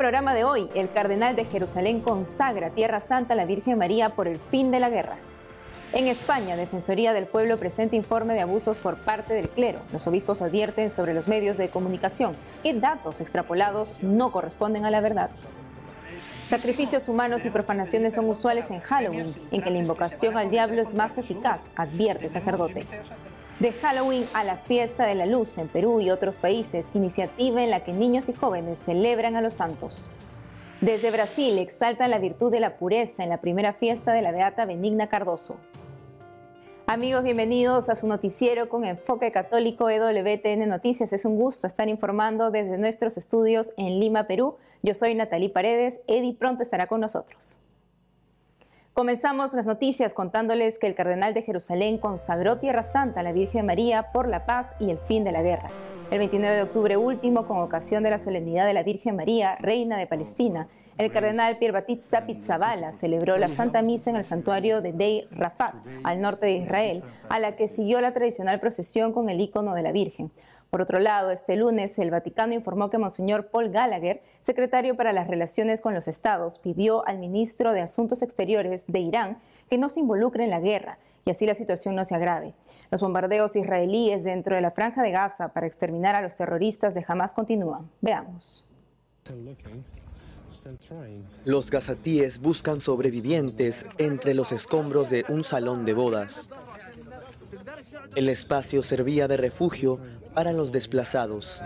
programa de hoy, el cardenal de Jerusalén consagra Tierra Santa a la Virgen María por el fin de la guerra. En España, Defensoría del Pueblo presenta informe de abusos por parte del clero. Los obispos advierten sobre los medios de comunicación que datos extrapolados no corresponden a la verdad. Sacrificios humanos y profanaciones son usuales en Halloween, en que la invocación al diablo es más eficaz, advierte sacerdote. De Halloween a la fiesta de la luz en Perú y otros países, iniciativa en la que niños y jóvenes celebran a los santos. Desde Brasil exaltan la virtud de la pureza en la primera fiesta de la Beata Benigna Cardoso. Amigos, bienvenidos a su noticiero con enfoque católico EWTN Noticias. Es un gusto estar informando desde nuestros estudios en Lima, Perú. Yo soy Natalie Paredes. Eddie pronto estará con nosotros. Comenzamos las noticias contándoles que el cardenal de Jerusalén consagró Tierra Santa a la Virgen María por la paz y el fin de la guerra. El 29 de octubre último, con ocasión de la solemnidad de la Virgen María, Reina de Palestina, el cardenal Pierre Batista Pizzabala celebró la Santa Misa en el santuario de Dei Rafat, al norte de Israel, a la que siguió la tradicional procesión con el icono de la Virgen. Por otro lado, este lunes el Vaticano informó que Monseñor Paul Gallagher, secretario para las relaciones con los estados, pidió al ministro de Asuntos Exteriores de Irán que no se involucre en la guerra y así la situación no se agrave. Los bombardeos israelíes dentro de la franja de Gaza para exterminar a los terroristas de Hamas continúan. Veamos. Los gazatíes buscan sobrevivientes entre los escombros de un salón de bodas. El espacio servía de refugio para los desplazados.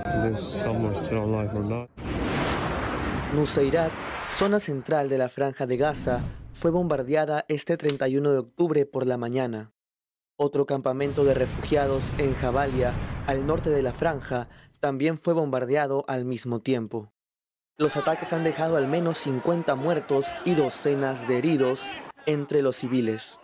Nuseirat, zona central de la franja de Gaza, fue bombardeada este 31 de octubre por la mañana. Otro campamento de refugiados en Jabalia, al norte de la franja, también fue bombardeado al mismo tiempo. Los ataques han dejado al menos 50 muertos y docenas de heridos entre los civiles.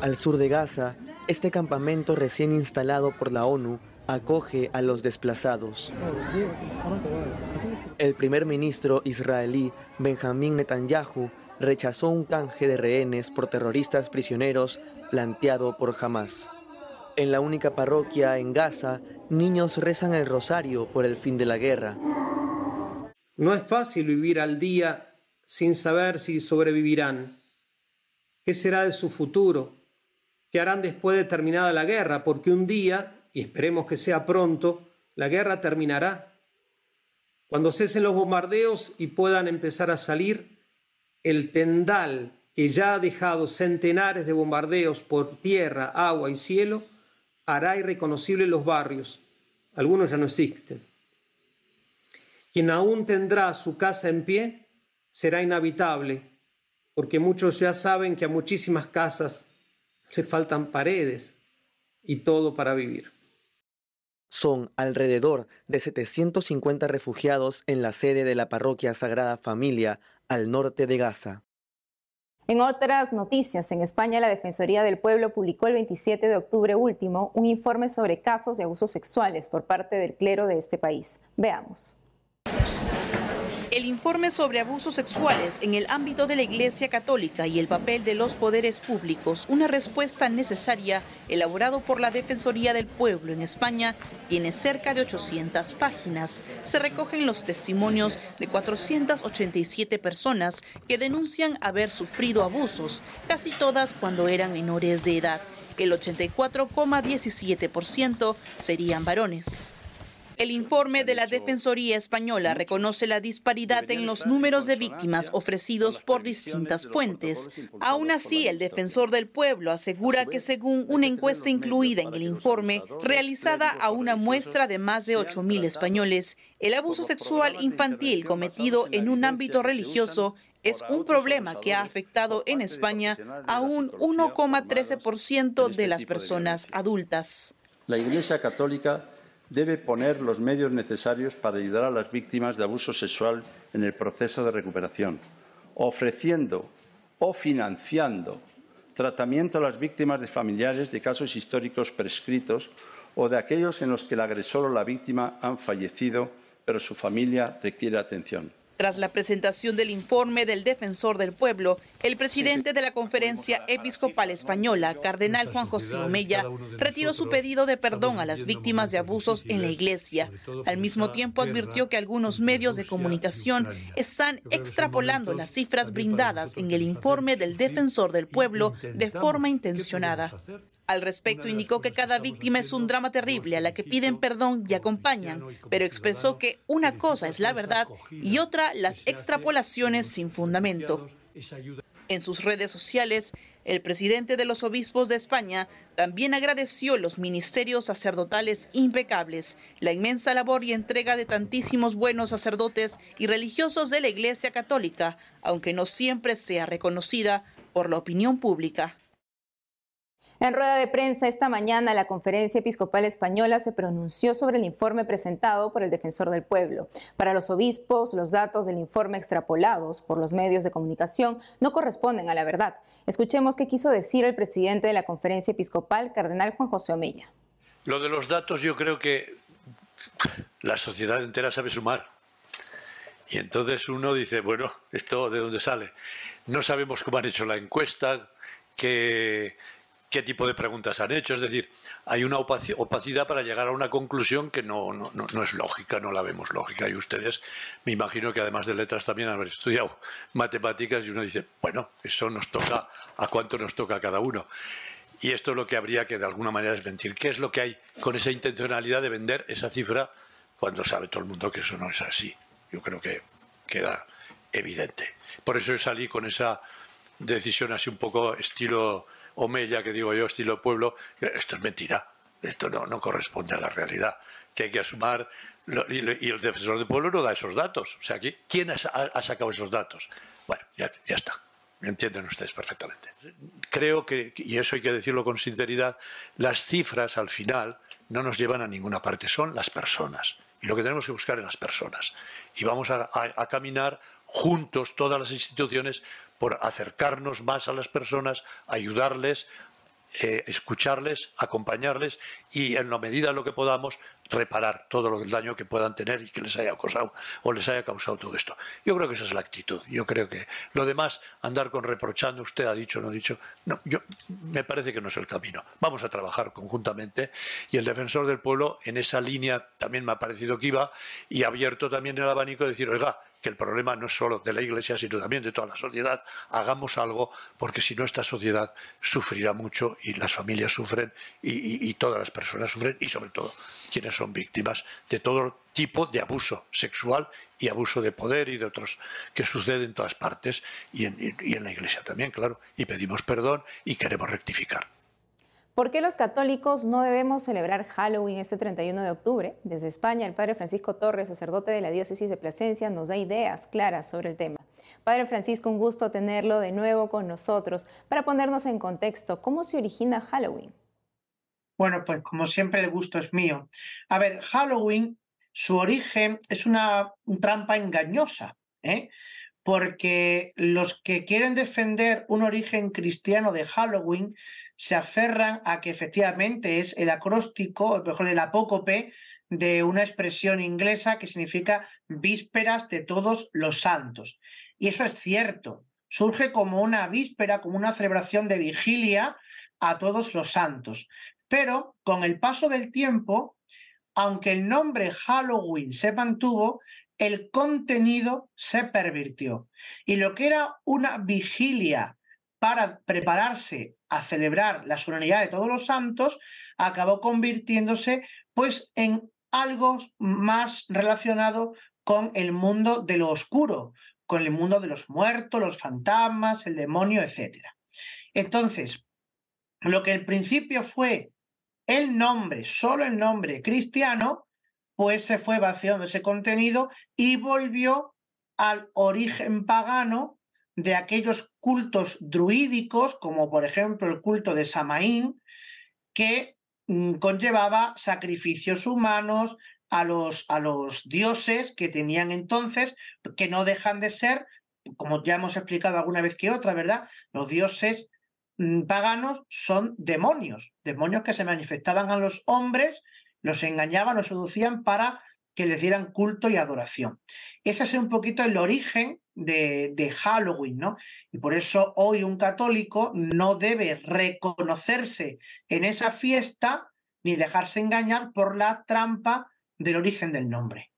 Al sur de Gaza, este campamento recién instalado por la ONU acoge a los desplazados. El primer ministro israelí Benjamín Netanyahu rechazó un canje de rehenes por terroristas prisioneros planteado por Hamas. En la única parroquia en Gaza, niños rezan el rosario por el fin de la guerra. No es fácil vivir al día sin saber si sobrevivirán. ¿Qué será de su futuro? ¿Qué harán después de terminada la guerra? Porque un día, y esperemos que sea pronto, la guerra terminará. Cuando cesen los bombardeos y puedan empezar a salir, el tendal que ya ha dejado centenares de bombardeos por tierra, agua y cielo, hará irreconocibles los barrios. Algunos ya no existen. Quien aún tendrá su casa en pie será inhabitable, porque muchos ya saben que a muchísimas casas le faltan paredes y todo para vivir. Son alrededor de 750 refugiados en la sede de la parroquia Sagrada Familia al norte de Gaza. En otras noticias, en España la Defensoría del Pueblo publicó el 27 de octubre último un informe sobre casos de abusos sexuales por parte del clero de este país. Veamos. Informe sobre abusos sexuales en el ámbito de la Iglesia Católica y el papel de los poderes públicos, una respuesta necesaria, elaborado por la Defensoría del Pueblo en España, tiene cerca de 800 páginas. Se recogen los testimonios de 487 personas que denuncian haber sufrido abusos, casi todas cuando eran menores de edad. El 84,17% serían varones. El informe de la Defensoría Española reconoce la disparidad en los números de víctimas ofrecidos por distintas fuentes. Aún así, el defensor del pueblo asegura que según una encuesta incluida en el informe, realizada a una muestra de más de 8.000 españoles, el abuso sexual infantil cometido en un ámbito religioso es un problema que ha afectado en España a un 1,13% de las personas adultas. La Iglesia Católica debe poner los medios necesarios para ayudar a las víctimas de abuso sexual en el proceso de recuperación, ofreciendo o financiando tratamiento a las víctimas de familiares de casos históricos prescritos o de aquellos en los que el agresor o la víctima han fallecido, pero su familia requiere atención. Tras la presentación del informe del defensor del pueblo, el presidente de la Conferencia Episcopal Española, Cardenal Juan José Omeya, retiró su pedido de perdón a las víctimas de abusos en la Iglesia. Al mismo tiempo advirtió que algunos medios de comunicación están extrapolando las cifras brindadas en el informe del defensor del pueblo de forma intencionada. Al respecto, indicó que cada víctima es un drama terrible a la que piden perdón y acompañan, pero expresó que una cosa es la verdad y otra las extrapolaciones sin fundamento. En sus redes sociales, el presidente de los obispos de España también agradeció los ministerios sacerdotales impecables, la inmensa labor y entrega de tantísimos buenos sacerdotes y religiosos de la Iglesia Católica, aunque no siempre sea reconocida por la opinión pública. En rueda de prensa esta mañana, la Conferencia Episcopal Española se pronunció sobre el informe presentado por el Defensor del Pueblo. Para los obispos, los datos del informe extrapolados por los medios de comunicación no corresponden a la verdad. Escuchemos qué quiso decir el presidente de la Conferencia Episcopal, Cardenal Juan José Omeya. Lo de los datos yo creo que la sociedad entera sabe sumar. Y entonces uno dice, bueno, ¿esto de dónde sale? No sabemos cómo han hecho la encuesta, que qué tipo de preguntas han hecho. Es decir, hay una opacidad para llegar a una conclusión que no, no, no, es lógica, no la vemos lógica. Y ustedes, me imagino que además de letras también haber estudiado matemáticas y uno dice, bueno, eso nos toca, ¿a cuánto nos toca a cada uno? Y esto es lo que habría que de alguna manera desmentir. ¿Qué es lo que hay con esa intencionalidad de vender esa cifra cuando sabe todo el mundo que eso no es así? Yo creo que queda evidente. Por eso yo salí con esa decisión así un poco estilo Omeya, que digo yo, estilo pueblo, esto es mentira, esto no, no corresponde a la realidad, que hay que asumar, y el defensor del pueblo no da esos datos. O sea, ¿quién ha, sacado esos datos? Bueno, ya, ya está. Me entienden ustedes perfectamente. Creo que, y eso hay que decirlo con sinceridad, las cifras al final no nos llevan a ninguna parte, son las personas. Y lo que tenemos que buscar es las personas. Y vamos a, a caminar juntos, todas las instituciones, por acercarnos más a las personas, ayudarles, eh, escucharles, acompañarles y en la medida de lo que podamos reparar todo el daño que puedan tener y que les haya causado o les haya causado todo esto. Yo creo que esa es la actitud. Yo creo que lo demás, andar con reprochando, usted ha dicho, no ha dicho, no, yo me parece que no es el camino. Vamos a trabajar conjuntamente y el defensor del pueblo en esa línea también me ha parecido que iba y abierto también el abanico de decir, oiga, que el problema no es solo de la Iglesia, sino también de toda la sociedad. Hagamos algo, porque si no, esta sociedad sufrirá mucho y las familias sufren y, todas las personas sufren y, sobre todo, quienes son víctimas de todo tipo de abuso sexual y abuso de poder y de otros que suceden en todas partes y en la Iglesia también, claro. Y pedimos perdón y queremos rectificar. ¿Por qué los católicos no debemos celebrar Halloween este 31 de octubre? Desde España, el padre Francisco Torres, sacerdote de la diócesis de Plasencia, nos da ideas claras sobre el tema. Padre Francisco, un gusto tenerlo de nuevo con nosotros para ponernos en contexto. ¿Cómo se origina Halloween? Bueno, pues como siempre el gusto es mío. A ver, Halloween, su origen es una trampa engañosa, ¿eh? porque los que quieren defender un origen cristiano de Halloween se aferran a que efectivamente es el acróstico, o mejor el apócope, de una expresión inglesa que significa vísperas de todos los santos. Y eso es cierto. Surge como una víspera, como una celebración de vigilia a todos los santos. Pero con el paso del tiempo, aunque el nombre Halloween se mantuvo, el contenido se pervirtió. Y lo que era una vigilia para prepararse a celebrar la solemnidad de todos los santos, acabó convirtiéndose pues en algo más relacionado con el mundo de lo oscuro, con el mundo de los muertos, los fantasmas, el demonio, etc. Entonces, lo que al principio fue el nombre, solo el nombre cristiano, pues se fue vaciando ese contenido y volvió al origen pagano de aquellos cultos druídicos, como por ejemplo el culto de Samaín, que mm, conllevaba sacrificios humanos a los, a los dioses que tenían entonces, que no dejan de ser, como ya hemos explicado alguna vez que otra, ¿verdad? Los dioses mm, paganos son demonios, demonios que se manifestaban a los hombres, los engañaban, los seducían para que les dieran culto y adoración. Ese es un poquito el origen de, de, Halloween, ¿no? Y por eso hoy un católico no debe reconocerse en esa fiesta ni dejarse engañar por la trampa del origen del nombre.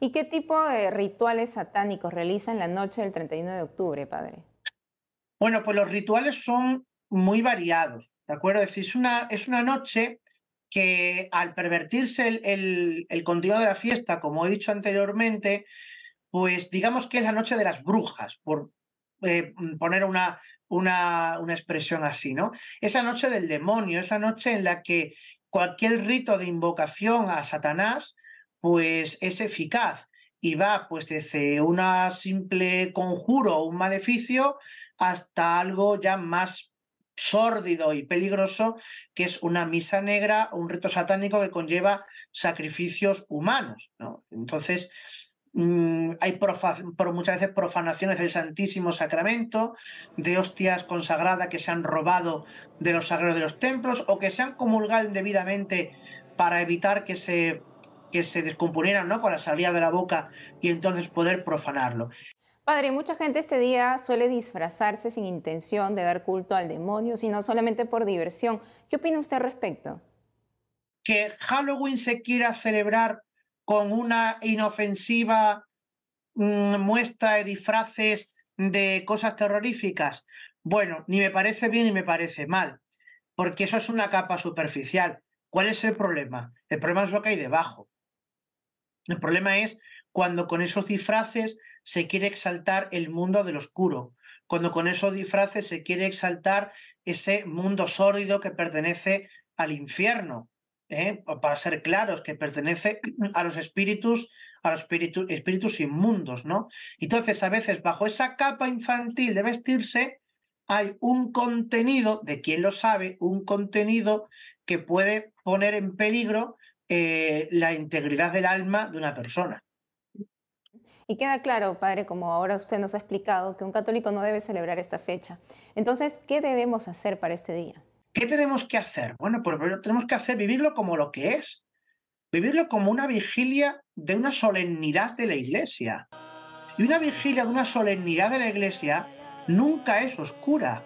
¿Y qué tipo de rituales satánicos realizan la noche del 31 de octubre, padre? Bueno, pues los rituales son muy variados, ¿de acuerdo? Es decir, es una, es una noche que al pervertirse el, el, contenido de la fiesta, como he dicho anteriormente, pues digamos que es la noche de las brujas, por eh, poner una, una, una, expresión así, ¿no? Esa noche del demonio, esa noche en la que cualquier rito de invocación a Satanás, pues es eficaz y va pues desde una simple conjuro o un maleficio hasta algo ya más sórdido y peligroso, que es una misa negra, un rito satánico que conlleva sacrificios humanos. ¿no? Entonces, mm, hay muchas veces profanaciones del Santísimo Sacramento, de hostias consagradas que se han robado de los sagrados de los templos o que se han comulgado indebidamente para evitar que se, que se descomponieran ¿no? con la salida de la boca y entonces poder profanarlo. Padre, mucha gente este día suele disfrazarse sin intención de dar culto al demonio, sino solamente por diversión. ¿Qué opina usted al respecto? Que Halloween se quiera celebrar con una inofensiva mm, muestra de disfraces de cosas terroríficas. Bueno, ni me parece bien ni me parece mal, porque eso es una capa superficial. ¿Cuál es el problema? El problema es lo que hay debajo. El problema es cuando con esos disfraces se quiere exaltar el mundo del oscuro, cuando con esos disfraces se quiere exaltar ese mundo sórdido que pertenece al infierno, ¿eh? para ser claros, que pertenece a los espíritus, a los espíritus, espíritus inmundos, ¿no? Entonces, a veces, bajo esa capa infantil de vestirse, hay un contenido, de quien lo sabe, un contenido que puede poner en peligro eh, la integridad del alma de una persona. Y queda claro, padre, como ahora usted nos ha explicado, que un católico no debe celebrar esta fecha. Entonces, ¿qué debemos hacer para este día? ¿Qué tenemos que hacer? Bueno, pues tenemos que hacer vivirlo como lo que es, vivirlo como una vigilia de una solemnidad de la iglesia. Y una vigilia de una solemnidad de la iglesia nunca es oscura,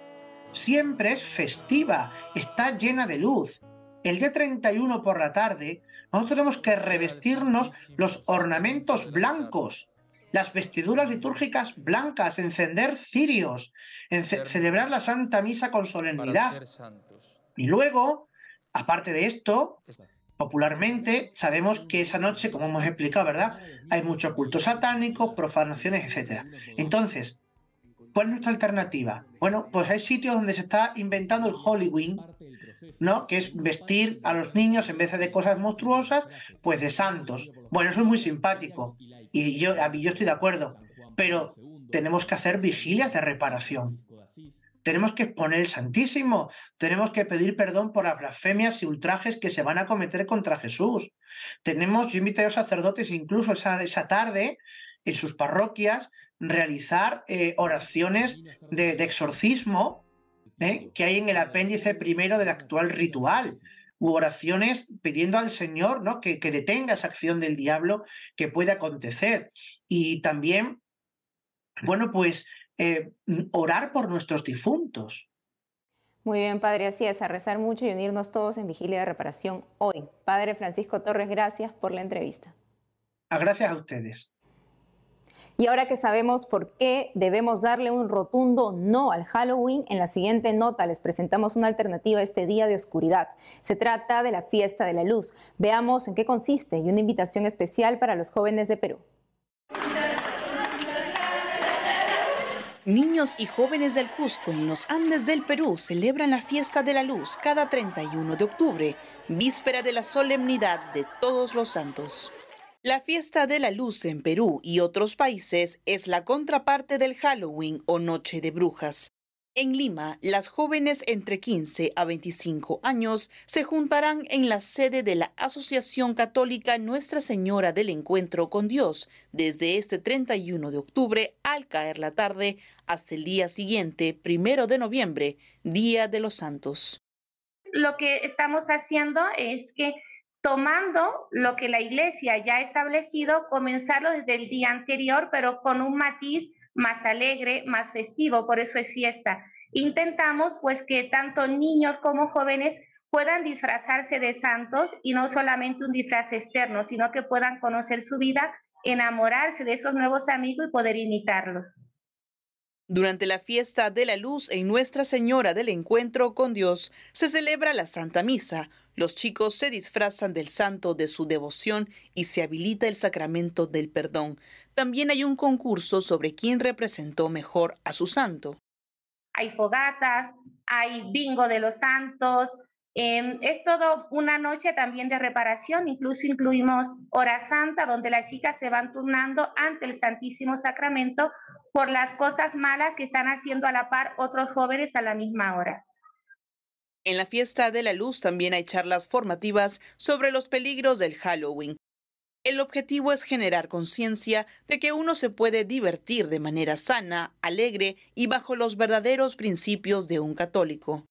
siempre es festiva, está llena de luz. El día 31 por la tarde, nosotros tenemos que revestirnos los ornamentos blancos, las vestiduras litúrgicas blancas, encender cirios, celebrar la Santa Misa con solemnidad. Y luego, aparte de esto, popularmente sabemos que esa noche, como hemos explicado, ¿verdad? Hay mucho culto satánico, profanaciones, etc. Entonces, ¿cuál es nuestra alternativa? Bueno, pues hay sitios donde se está inventando el Halloween, ¿no? Que es vestir a los niños en vez de cosas monstruosas, pues de santos. Bueno, eso es muy simpático. Y yo, yo estoy de acuerdo, pero tenemos que hacer vigilias de reparación. Tenemos que exponer el Santísimo, tenemos que pedir perdón por las blasfemias y ultrajes que se van a cometer contra Jesús. Tenemos, yo invité a los sacerdotes incluso esa, esa tarde en sus parroquias realizar eh, oraciones de, exorcismo ¿eh? que hay en el apéndice primero del actual ritual u oraciones pidiendo al Señor ¿no? que, que detenga esa acción del diablo que puede acontecer. Y también, bueno, pues eh, orar por nuestros difuntos. Muy bien, Padre, así es, a rezar mucho y unirnos todos en vigilia de reparación hoy. Padre Francisco Torres, gracias por la entrevista. Ah, gracias a ustedes. Y ahora que sabemos por qué debemos darle un rotundo no al Halloween, en la siguiente nota les presentamos una alternativa a este día de oscuridad. Se trata de la fiesta de la luz. Veamos en qué consiste y una invitación especial para los jóvenes de Perú. Niños y jóvenes del Cusco en los Andes del Perú celebran la fiesta de la luz cada 31 de octubre, víspera de la solemnidad de todos los santos. La fiesta de la luz en Perú y otros países es la contraparte del Halloween o Noche de Brujas. En Lima, las jóvenes entre 15 a 25 años se juntarán en la sede de la Asociación Católica Nuestra Señora del Encuentro con Dios desde este 31 de octubre al caer la tarde hasta el día siguiente, primero de noviembre, Día de los Santos. Lo que estamos haciendo es que tomando lo que la iglesia ya ha establecido, comenzarlo desde el día anterior, pero con un matiz más alegre, más festivo, por eso es fiesta. Intentamos pues que tanto niños como jóvenes puedan disfrazarse de santos y no solamente un disfraz externo, sino que puedan conocer su vida, enamorarse de esos nuevos amigos y poder imitarlos. Durante la fiesta de la luz en Nuestra Señora del Encuentro con Dios se celebra la Santa Misa. Los chicos se disfrazan del santo de su devoción y se habilita el sacramento del perdón. También hay un concurso sobre quién representó mejor a su santo. Hay fogatas, hay bingo de los santos, Em, es todo una noche también de reparación, incluso incluimos hora santa, donde las chicas se van turnando ante el Santísimo Sacramento por las cosas malas que están haciendo a la par otros jóvenes a la misma hora. En la fiesta de la luz también hay charlas formativas sobre los peligros del Halloween. El objetivo es generar conciencia de que uno se puede divertir de manera sana, alegre y bajo los verdaderos principios de un católico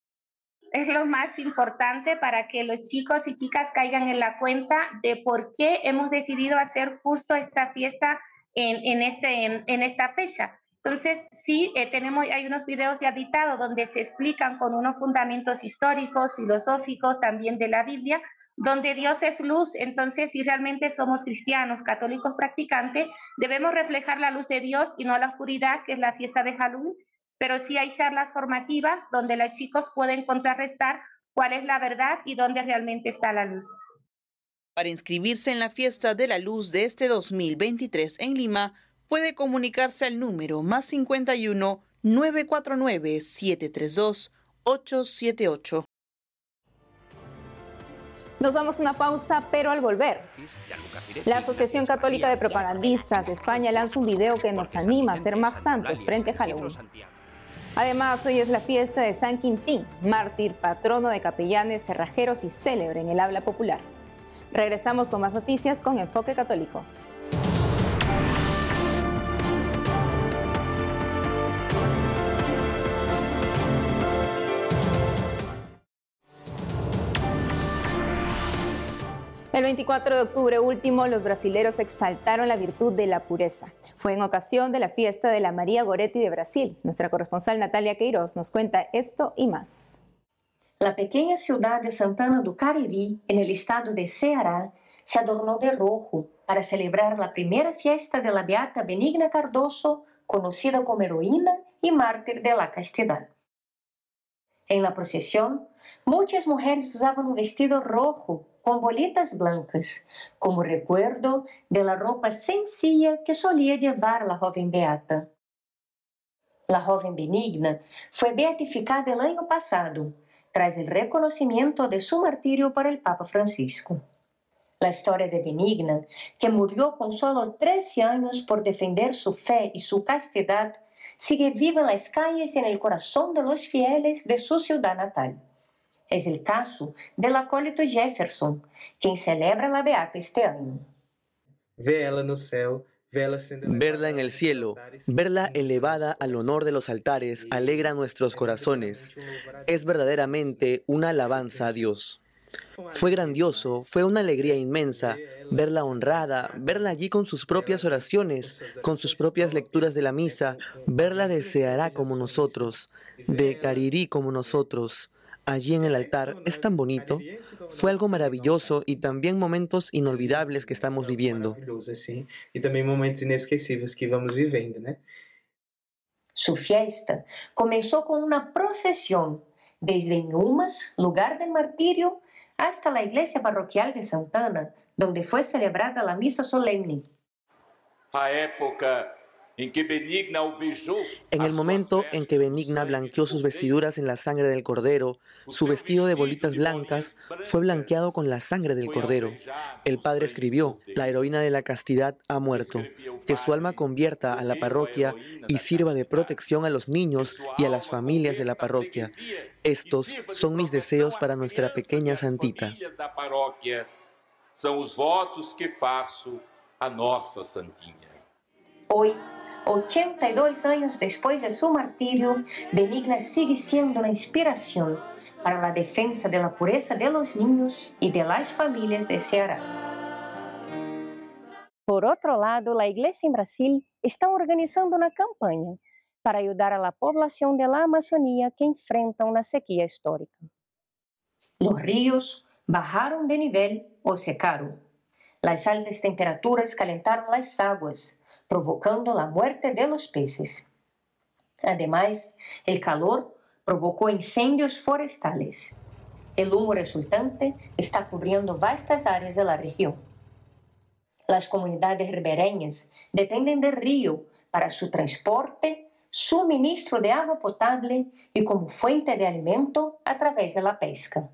es lo más importante para que los chicos y chicas caigan en la cuenta de por qué hemos decidido hacer justo esta fiesta en, en, este, en, esta fecha. Entonces, sí, eh, tenemos, hay unos videos ya editados donde se explican con unos fundamentos históricos, filosóficos, también de la Biblia, donde Dios es luz. Entonces, si realmente somos cristianos, católicos practicantes, debemos reflejar la luz de Dios y no la oscuridad, que es la fiesta de Halloween, pero sí hay charlas formativas donde los chicos pueden contrarrestar cuál es la verdad y dónde realmente está la luz. Para inscribirse en la fiesta de la luz de este 2023 en Lima, puede comunicarse al número más 51 949 732 878. Nos vamos a una pausa, pero al volver. La Asociación Católica de Propagandistas de España lanza un video que nos anima a ser más santos frente a Halloween. Además, hoy es la fiesta de San Quintín, mártir, patrono de capellanes, cerrajeros y célebre en el habla popular. Regresamos con más noticias con Enfoque Católico. El 24 de octubre último, los brasileros exaltaron la virtud de la pureza. Fue en ocasión de la fiesta de la María Goretti de Brasil. Nuestra corresponsal Natalia Queiroz nos cuenta esto y más. La pequeña ciudad de Santana do Cariri, en el estado de Ceará, se adornó de rojo para celebrar la primera fiesta de la beata Benigna Cardoso, conocida como heroína y mártir de la castidad. En la procesión, muchas mujeres usaban un vestido rojo con bolitas blancas, como recuerdo de la ropa sencilla que solía llevar la joven Beata. La joven Benigna fue beatificada el año pasado, tras el reconocimiento de su martirio por el Papa Francisco. La historia de Benigna, que murió con solo 13 años por defender su fe y su castidad, sigue viva en las calles y en el corazón de los fieles de su ciudad natal. Es el caso del acólito Jefferson, quien celebra la Beata este año. Verla en el cielo, verla elevada al honor de los altares, alegra nuestros corazones. Es verdaderamente una alabanza a Dios. Fue grandioso, fue una alegría inmensa verla honrada, verla allí con sus propias oraciones, con sus propias lecturas de la misa, verla deseará como nosotros, de Carirí como nosotros, allí en el altar es tan bonito. Fue algo maravilloso y también momentos inolvidables que estamos viviendo. Y también momentos inesquecibles que vamos viviendo, Su fiesta comenzó con una procesión desde Ñumas, lugar del martirio, hasta la iglesia parroquial de Santana, donde fue celebrada la misa solemne. A época en el momento en que Benigna blanqueó sus vestiduras en la sangre del cordero, su vestido de bolitas blancas fue blanqueado con la sangre del cordero. El padre escribió, la heroína de la castidad ha muerto, que su alma convierta a la parroquia y sirva de protección a los niños y a las familias de la parroquia. Estos son mis deseos para nuestra pequeña santita. Son los votos que faço a nossa santinha. Hoy 82 años después de su martirio, Benigna sigue siendo una inspiración para la defensa de la pureza de los niños y de las familias de Ceará. Por otro lado, la Iglesia en Brasil está organizando una campaña para ayudar a la población de la Amazonía que enfrenta una sequía histórica. Los ríos bajaron de nivel o secaron. Las altas temperaturas calentaron las aguas, provocando la muerte de los peces. Además, el calor provocó incendios forestales. El humo resultante está cubriendo vastas áreas de la región. Las comunidades ribereñas dependen del río para su transporte, suministro de agua potable y como fuente de alimento a través de la pesca.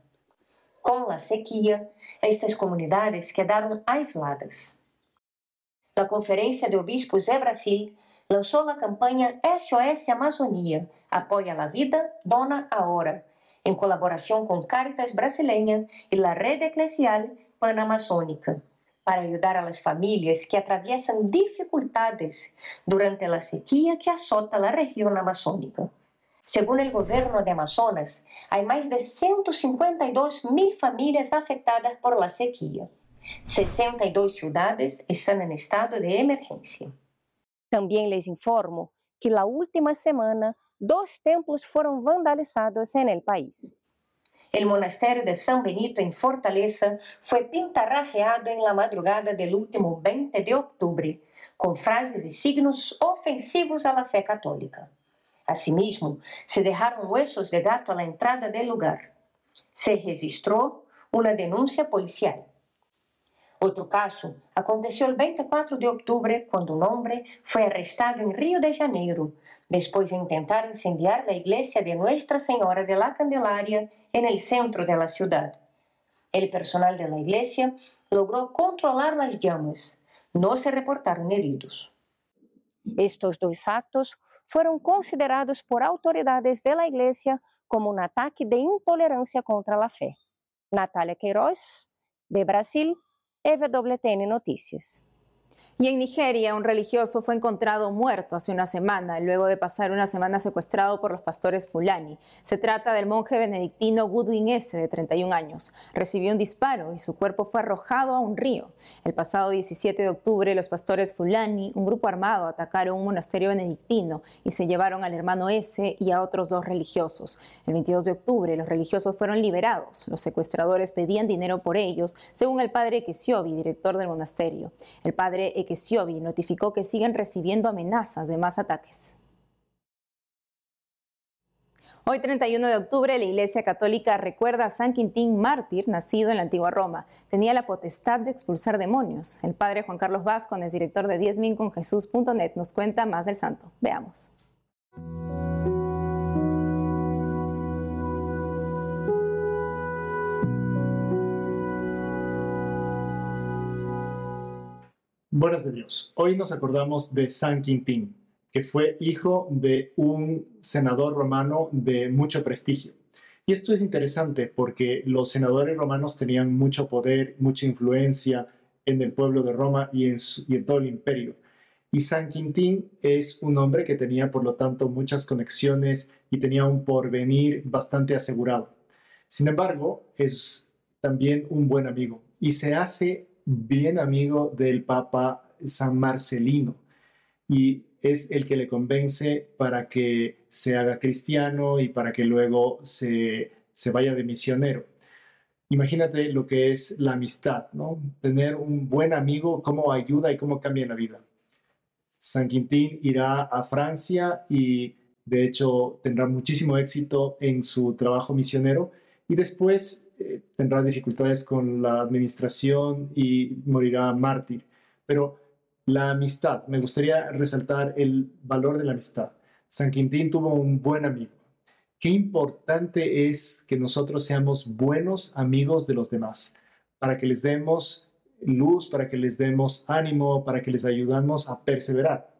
Con la sequía, estas comunidades quedaron aisladas. La Conferencia de Obispos de Brasil lançou a campanha SOS Amazônia, Apoia a Vida, Dona Ahora, em colaboração com Caritas Brasileira e a Rede Eclesial Panamazônica para ajudar a las famílias que atravessam dificuldades durante a sequia que azota a região amazônica. Segundo o governo de Amazonas, há mais de 152 mil famílias afetadas por la sequia. 62 cidades estão em estado de emergência. Também les informo que na última semana, dois templos foram vandalizados em el país. El monasterio de San Benito en Fortaleza fue pintarrajeado en la madrugada del último 20 de octubre, con frases y signos ofensivos a la fe católica. Asimismo, se dejaron huesos de gato a la entrada del lugar. Se registró una denuncia policial. Otro caso aconteceu el 24 de octubre quando um homem foi arrestado em Rio de Janeiro depois de tentar incendiar a igreja de Nuestra Senhora de la Candelaria en el centro de la ciudad. El personal de la iglesia logró controlar las llamas. No se reportaron heridos. Estos dos actos fueron considerados por autoridades de la iglesia como un ataque de intolerancia contra la fe. Natalia Queiroz, de Brasil, EWTN Noticias. Y en Nigeria, un religioso fue encontrado muerto hace una semana, luego de pasar una semana secuestrado por los pastores Fulani. Se trata del monje benedictino Goodwin S., de 31 años. Recibió un disparo y su cuerpo fue arrojado a un río. El pasado 17 de octubre, los pastores Fulani, un grupo armado, atacaron un monasterio benedictino y se llevaron al hermano S. y a otros dos religiosos. El 22 de octubre, los religiosos fueron liberados. Los secuestradores pedían dinero por ellos, según el padre Kesiobi, director del monasterio. El padre Ekesiobi notificó que siguen recibiendo amenazas de más ataques. Hoy 31 de octubre la Iglesia Católica recuerda a San Quintín mártir nacido en la antigua Roma. Tenía la potestad de expulsar demonios. El padre Juan Carlos Vázquez, director de diezminconjesús.net, nos cuenta más del santo. Veamos. Buenas de Dios. Hoy nos acordamos de San Quintín, que fue hijo de un senador romano de mucho prestigio. Y esto es interesante porque los senadores romanos tenían mucho poder, mucha influencia en el pueblo de Roma y en, y en todo el imperio. Y San Quintín es un hombre que tenía, por lo tanto, muchas conexiones y tenía un porvenir bastante asegurado. Sin embargo, es también un buen amigo y se hace bien amigo del Papa San Marcelino y es el que le convence para que se haga cristiano y para que luego se, se vaya de misionero. Imagínate lo que es la amistad, ¿no? Tener un buen amigo, cómo ayuda y cómo cambia la vida. San Quintín irá a Francia y de hecho tendrá muchísimo éxito en su trabajo misionero y después tendrá dificultades con la administración y morirá mártir. Pero la amistad, me gustaría resaltar el valor de la amistad. San Quintín tuvo un buen amigo. Qué importante es que nosotros seamos buenos amigos de los demás, para que les demos luz, para que les demos ánimo, para que les ayudamos a perseverar.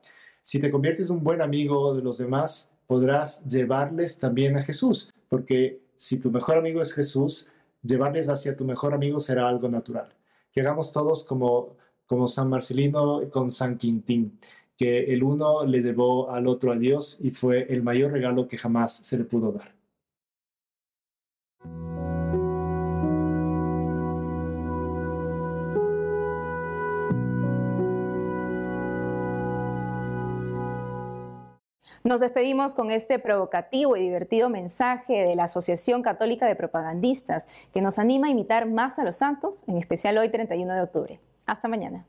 Si te conviertes en un buen amigo de los demás, podrás llevarles también a Jesús, porque si tu mejor amigo es Jesús, llevarles hacia tu mejor amigo será algo natural. Que hagamos todos como, como San Marcelino con San Quintín, que el uno le llevó al otro a Dios y fue el mayor regalo que jamás se le pudo dar. Nos despedimos con este provocativo y divertido mensaje de la Asociación Católica de Propagandistas que nos anima a imitar más a los santos, en especial hoy 31 de octubre. Hasta mañana.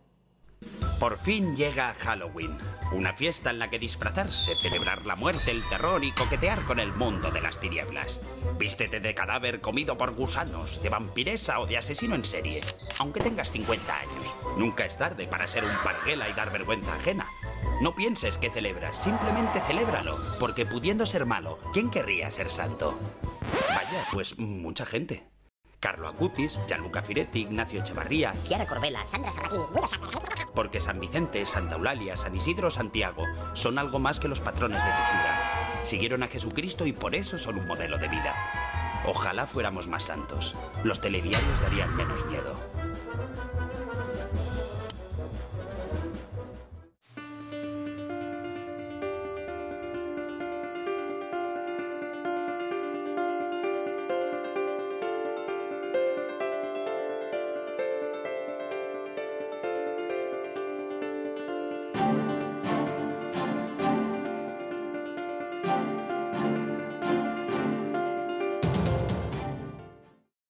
Por fin llega Halloween, una fiesta en la que disfrazarse, celebrar la muerte, el terror y coquetear con el mundo de las tinieblas. Vístete de cadáver comido por gusanos, de vampiresa o de asesino en serie. Aunque tengas 50 años, nunca es tarde para ser un parguela y dar vergüenza ajena. No pienses que celebras, simplemente celébralo, porque pudiendo ser malo, ¿quién querría ser santo? Vaya, pues mucha gente. Carlo Acutis, Gianluca Firetti, Ignacio Echevarría, Chiara Corbella, Sandra Sabatini, porque San Vicente, Santa Eulalia, San Isidro Santiago son algo más que los patrones de tu ciudad. Siguieron a Jesucristo y por eso son un modelo de vida. Ojalá fuéramos más santos. Los telediarios darían menos miedo.